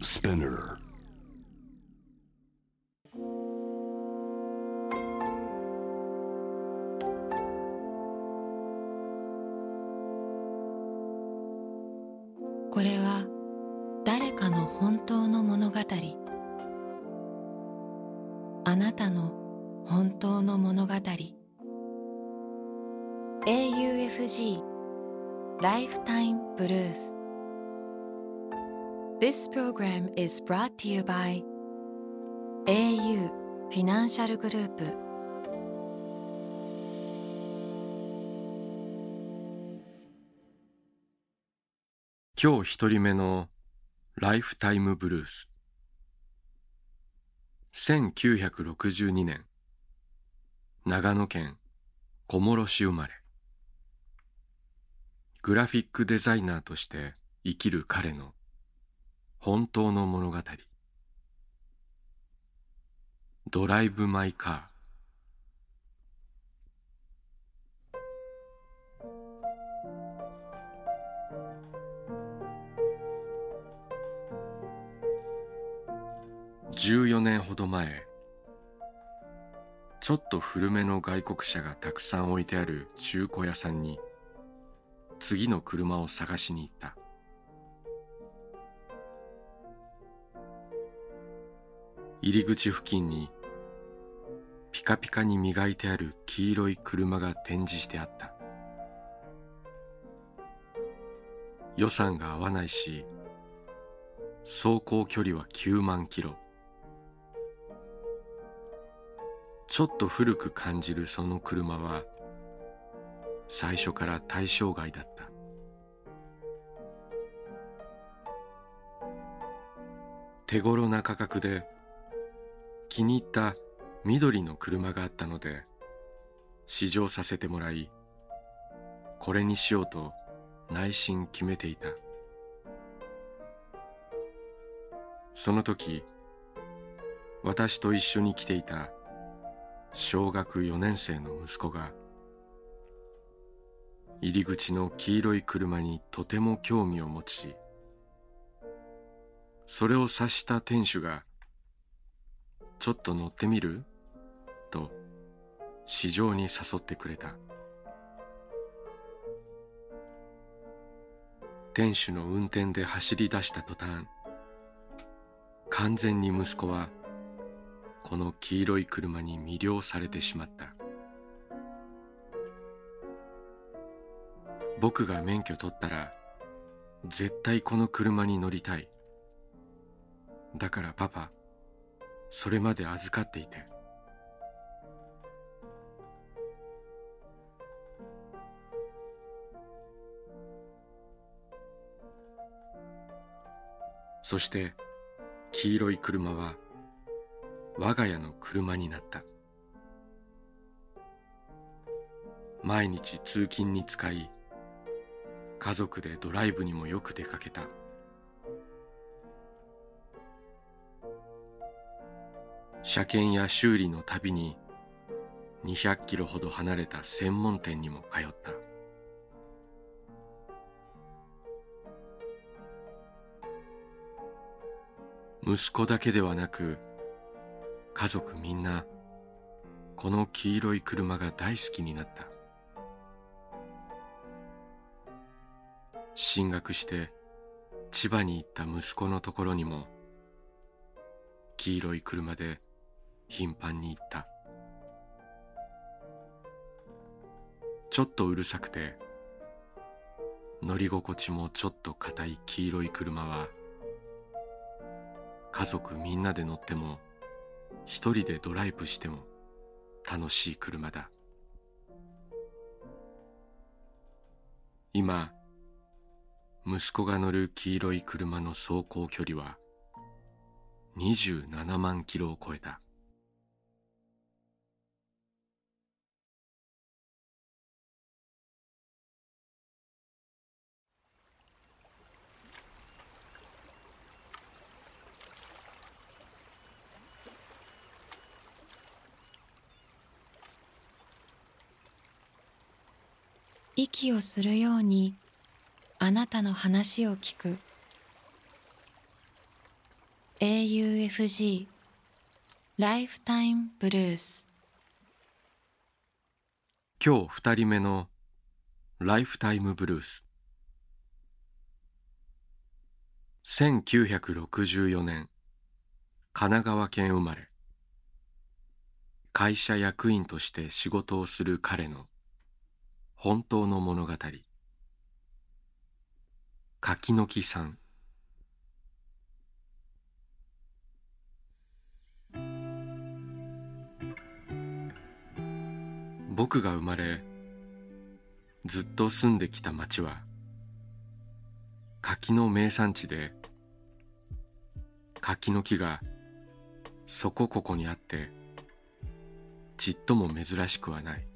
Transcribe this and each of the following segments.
Spinner. This program is brought to you by au フィナンシャルグループ今日一人目のライフタイムブルース1962年長野県小諸市生まれグラフィックデザイナーとして生きる彼の本当の物語。ドライブ・マイ・カー。14年ほど前ちょっと古めの外国車がたくさん置いてある中古屋さんに次の車を探しに行った。入り口付近にピカピカに磨いてある黄色い車が展示してあった。予算が合わないし走行距離は9万キロ。ちょっと古く感じるその車は最初から対象外だった。手頃な価格で気に入った緑の車があったので試乗させてもらいこれにしようと内心決めていた。その時私と一緒に来ていた小学4年生の息子が入り口の黄色い車にとても興味を持ちそれを察した店主が「ちょっと乗ってみる?」と市場に誘ってくれた。店主の運転で走り出した途端完全に息子はこの黄色い車に魅了されてしまった。僕が免許取ったら絶対この車に乗りたい。だからパパそれまで預かっていて。そして黄色い車は我が家の車になった。毎日通勤に使い家族でドライブにもよく出かけた。車検や修理のたびに200キロほど離れた専門店にも通った。息子だけではなく家族みんなこの黄色い車が大好きになった。進学して千葉に行った息子のところにも黄色い車で頻繁に行った。ちょっとうるさくて乗り心地もちょっと硬い黄色い車は家族みんなで乗っても一人でドライブしても楽しい車だ。今息子が乗る黄色い車の走行距離は27万キロを超えた。息をするようにあなたの話を聞く。AUFG ライフタイムブルース今日二人目のライフタイムブルース1964年神奈川県生まれ。会社役員として仕事をする彼の本当の物語。柿の木さん。僕が生まれずっと住んできた町は柿の名産地で柿の木がそこここにあってちっとも珍しくはない。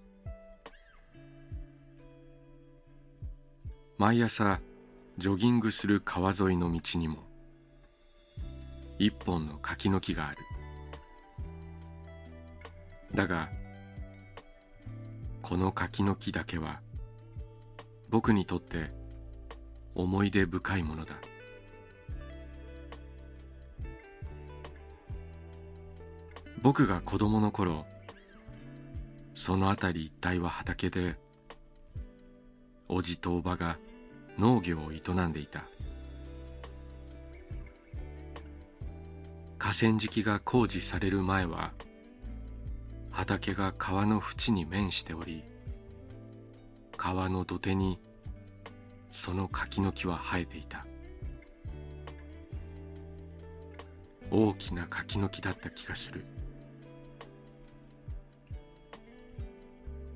毎朝ジョギングする川沿いの道にも一本の柿の木がある。だがこの柿の木だけは僕にとって思い出深いものだ。僕が子供の頃その辺り一帯は畑でおじとおばが農業を営んでいた。河川敷が工事される前は畑が川の縁に面しており川の土手にその柿の木は生えていた。大きな柿の木だった気がする。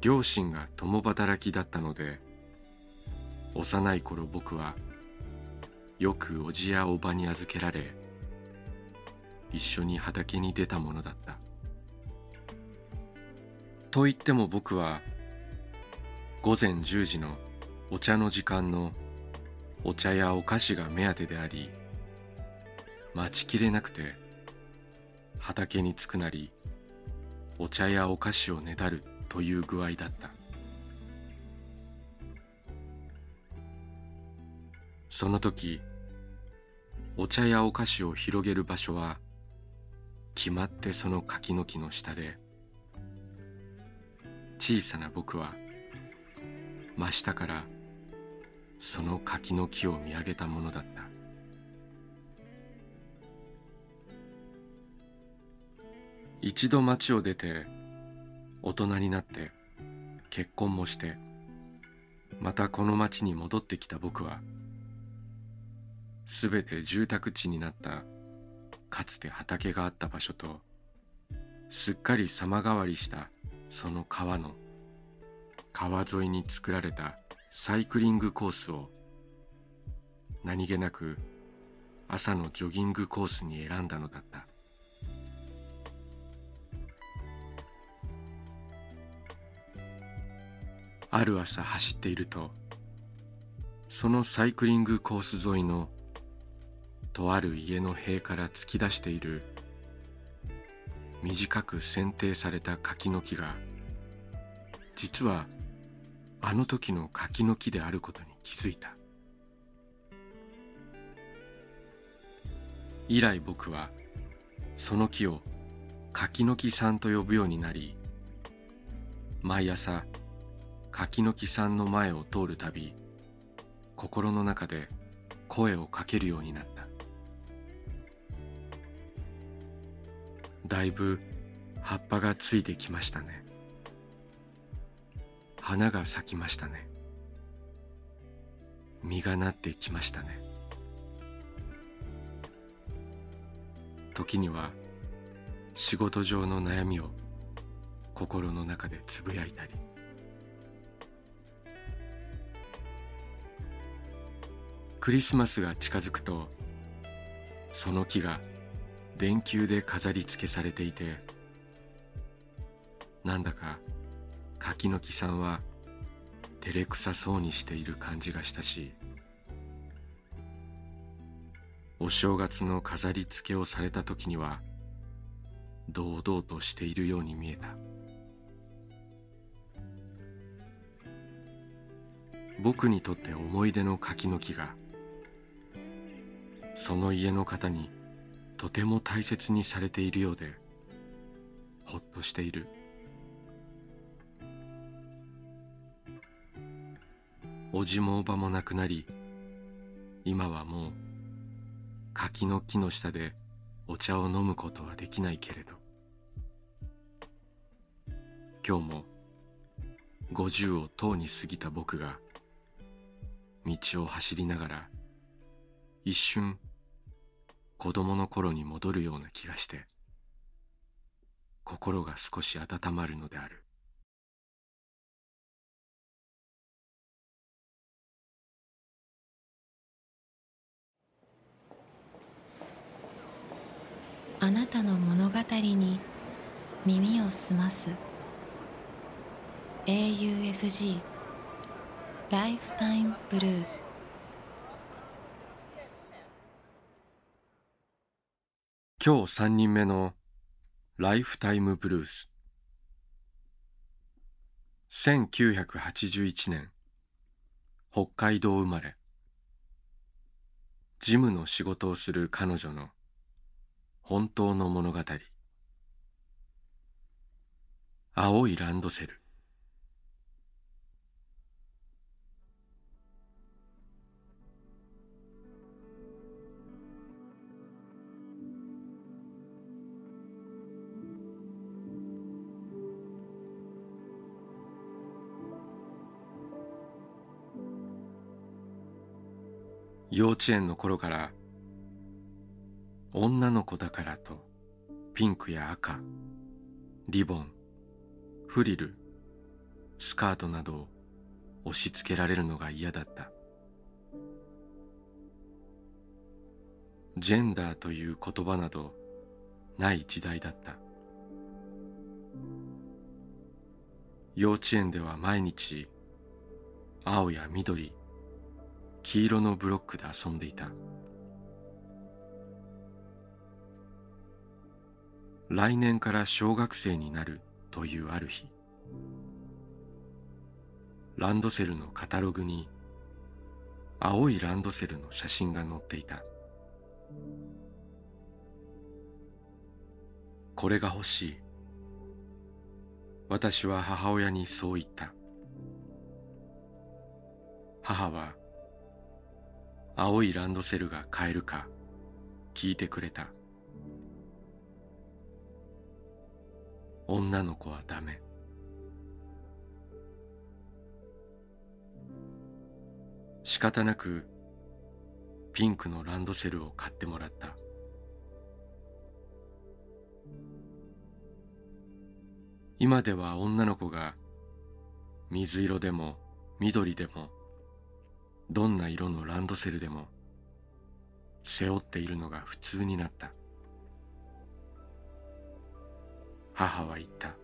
両親が共働きだったので幼い頃僕はよくおじやおばに預けられ一緒に畑に出たものだった。と言っても僕は午前10時のお茶の時間のお茶やお菓子が目当てであり待ちきれなくて畑に着くなりお茶やお菓子をねだるという具合だった。その時お茶やお菓子を広げる場所は決まってその柿の木の下で小さな僕は真下からその柿の木を見上げたものだった。一度町を出て大人になって結婚もしてまたこの町に戻ってきた僕はすべて住宅地になったかつて畑があった場所とすっかり様変わりしたその川の川沿いに作られたサイクリングコースを何気なく朝のジョギングコースに選んだのだった。ある朝走っているとそのサイクリングコース沿いのとある家の塀から突き出している。短く剪定された柿の木が実はあの時の柿の木であることに気づいた。以来僕はその木を柿の木さんと呼ぶようになり毎朝柿の木さんの前を通るたび心の中で声をかけるようになった。だいぶ葉っぱがついてきましたね。花が咲きましたね。実がなってきましたね。時には仕事上の悩みを心の中でつぶやいたり。クリスマスが近づくとその木が電球で飾り付けされていてなんだか柿の木さんは照れくさそうにしている感じがしたしお正月の飾り付けをされた時には堂々としているように見えた。僕にとって思い出の柿の木がその家の方にとても大切にされているようでほっとしている。おじもおばも亡くなり今はもう柿の木の下でお茶を飲むことはできないけれど。今日も50をとうに過ぎた僕が道を走りながら一瞬子供の頃に戻るような気がして心が少し温まるのである。あなたの物語に耳を澄ます。AUFG ライフタイムブルース今日三人目のライフタイムブルース。1981年北海道生まれ。事務の仕事をする彼女の本当の物語。青いランドセル。幼稚園の頃から女の子だからとピンクや赤リボンフリルスカートなどを押し付けられるのが嫌だった。ジェンダーという言葉などない時代だった。幼稚園では毎日青や緑黄色のブロックで遊んでいた。来年から小学生になるというある日。ランドセルのカタログに青いランドセルの写真が載っていた。これが欲しい。私は母親にそう言った。母は青いランドセルが買えるか聞いてくれた。女の子はダメ。仕方なくピンクのランドセルを買ってもらった。今では女の子が水色でも緑でもどんな色のランドセルでも背負っているのが普通になった。母は言った。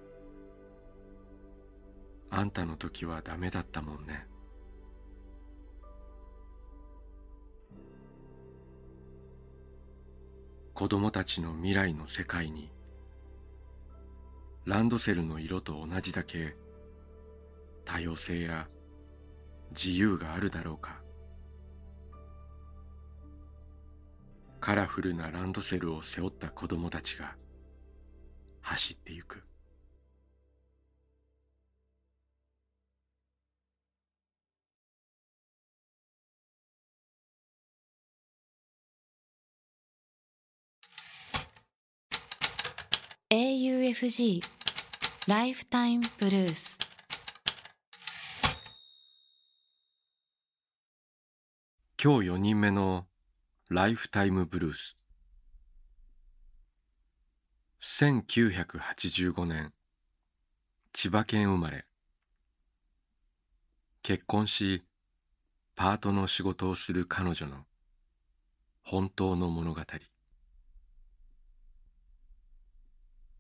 あんたの時はダメだったもんね。子供たちの未来の世界にランドセルの色と同じだけ多様性や自由があるだろうか。カラフルなランドセルを背負った子供たちが走ってゆく「AUFG ライフタイムブルース」今日4人目のライフタイムブルース。1985年千葉県生まれ。結婚しパートの仕事をする彼女の本当の物語。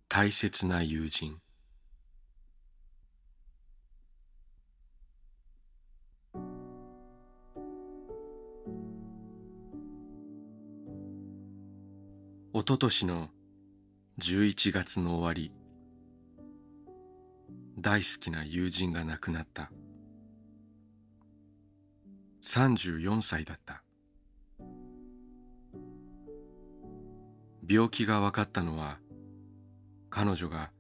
大切な友人。おととしの11月の終わり。大好きな友人が亡くなった。34歳だった。病気が分かったのは彼女が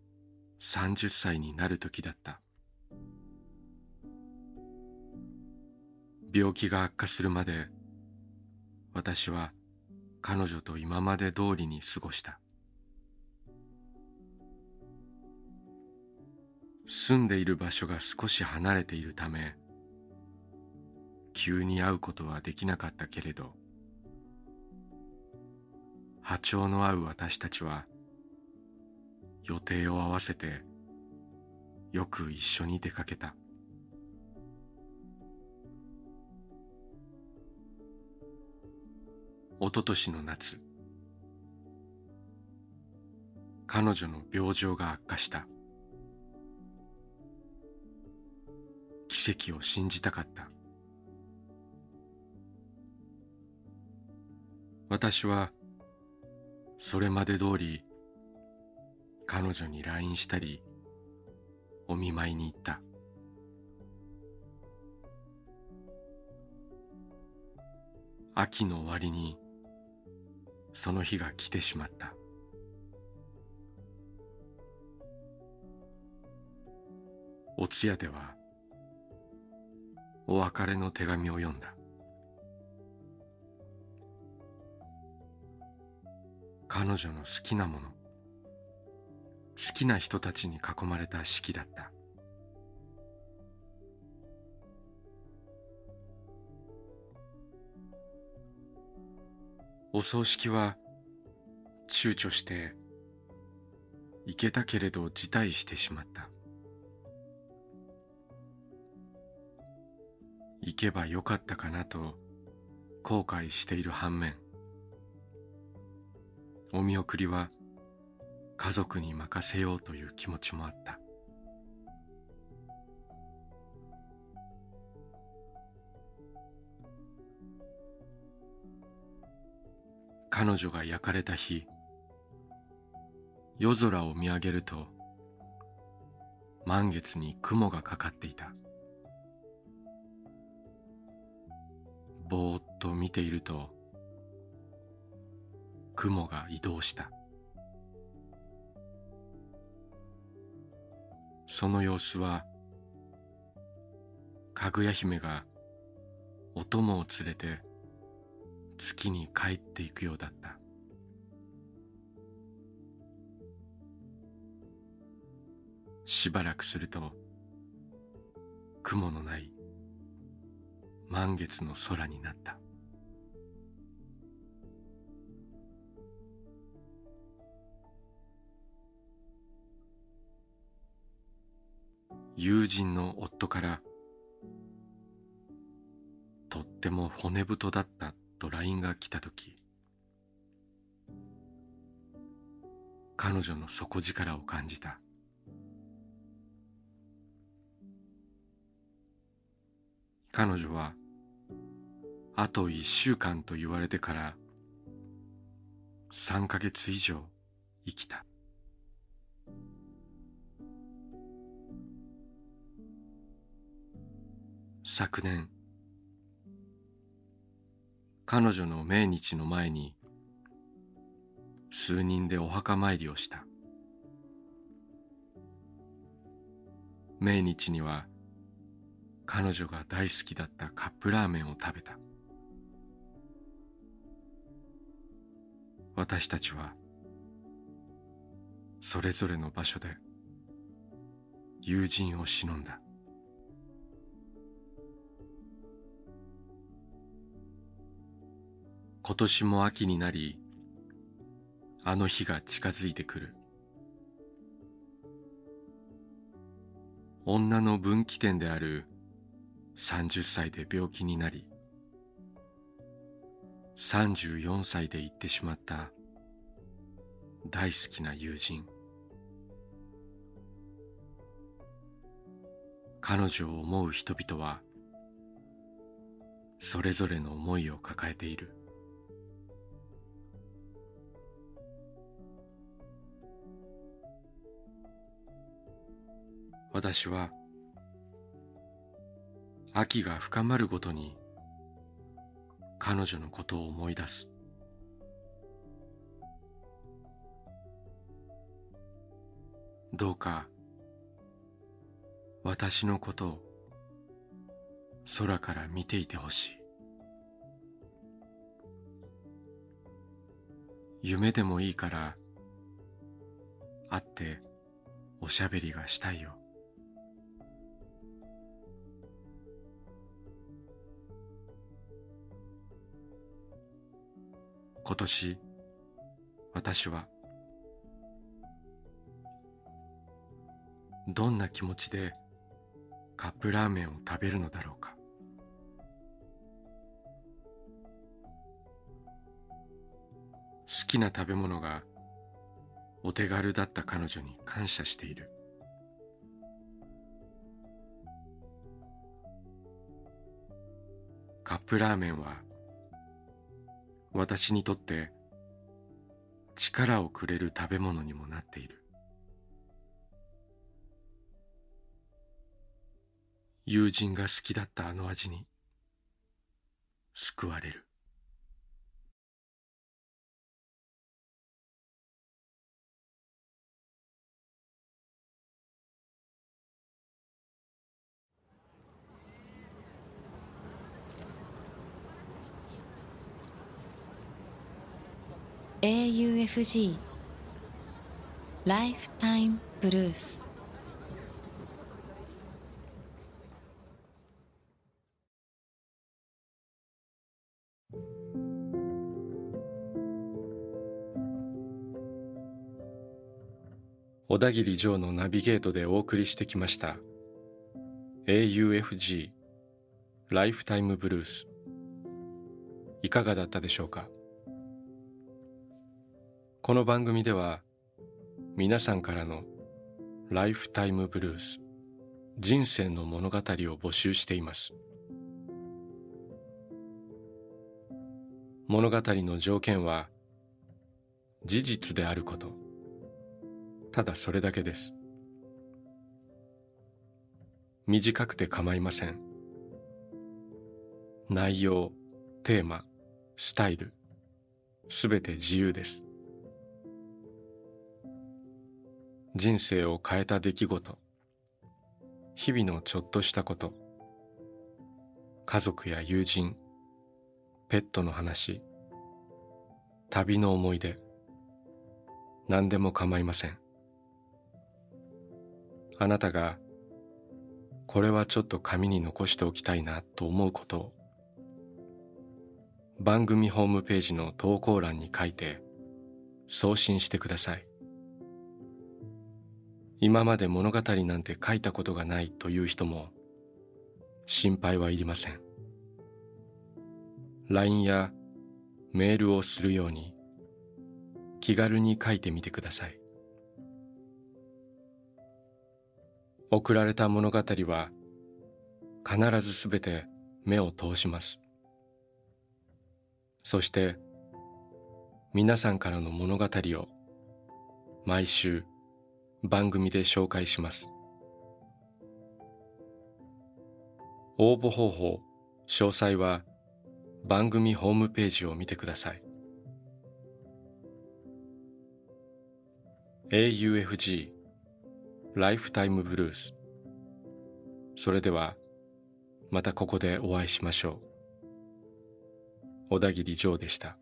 30歳になる時だった。病気が悪化するまで私は彼女と今まで通りに過ごした。住んでいる場所が少し離れているため急に会うことはできなかったけれど波長の合う私たちは予定を合わせてよく一緒に出かけた。一昨年の夏彼女の病状が悪化した。奇跡を信じたかった。私はそれまで通り彼女に LINE したりお見舞いに行った。秋の終わりにその日が来てしまった。お通夜ではお別れの手紙を読んだ。彼女の好きなもの好きな人たちに囲まれた式だった。お葬式は躊躇して行けたけれど辞退してしまった。行けばよかったかなと後悔している反面お見送りは家族に任せようという気持ちもあった。彼女が焼かれた日夜空を見上げると満月に雲がかかっていた。ぼーっと見ていると雲が移動した。その様子はかぐや姫がお供を連れて月に帰っていくようだった。しばらくすると雲のない満月の空になった。友人の夫からとっても骨太だったと LINE が来た時彼女の底力を感じた。彼女はあと一週間と言われてから3ヶ月以上生きた。昨年彼女の命日の前に数人でお墓参りをした。命日には彼女が大好きだったカップラーメンを食べた。私たちはそれぞれの場所で友人を忍んだ。今年も秋になりあの日が近づいてくる。女の分岐点である30歳で病気になり34歳で行ってしまった大好きな友人。彼女を思う人々はそれぞれの思いを抱えている。私は秋が深まるごとに彼女のことを思い出す。どうか私のことを空から見ていてほしい。夢でもいいから会っておしゃべりがしたいよ。今年私はどんな気持ちでカップラーメンを食べるのだろうか。好きな食べ物がお手軽だった彼女に感謝している。カップラーメンは私にとって力をくれる食べ物にもなっている。友人が好きだったあの味に救われる「AUFG ライフタイムブルース」小田切城のナビゲートでお送りしてきました。AUFG ライフタイムブルースいかがだったでしょうか？この番組では皆さんからのライフタイムブルース人生の物語を募集しています。物語の条件は事実であること。ただそれだけです。短くて構いません。内容テーマスタイルすべて自由です。人生を変えた出来事。日々のちょっとしたこと。家族や友人。ペットの話。旅の思い出。何でも構いません。あなたがこれはちょっと紙に残しておきたいなと思うこと。を番組ホームページの投稿欄に書いて送信してください。今まで物語なんて書いたことがないという人も心配はいりません。LINE やメールをするように気軽に書いてみてください。送られた物語は必ずすべて目を通します。そして皆さんからの物語を毎週番組で紹介します。応募方法詳細は番組ホームページを見てください。AUFG ライフタイムブルースそれではまたここでお会いしましょう。小田切ジョーでした「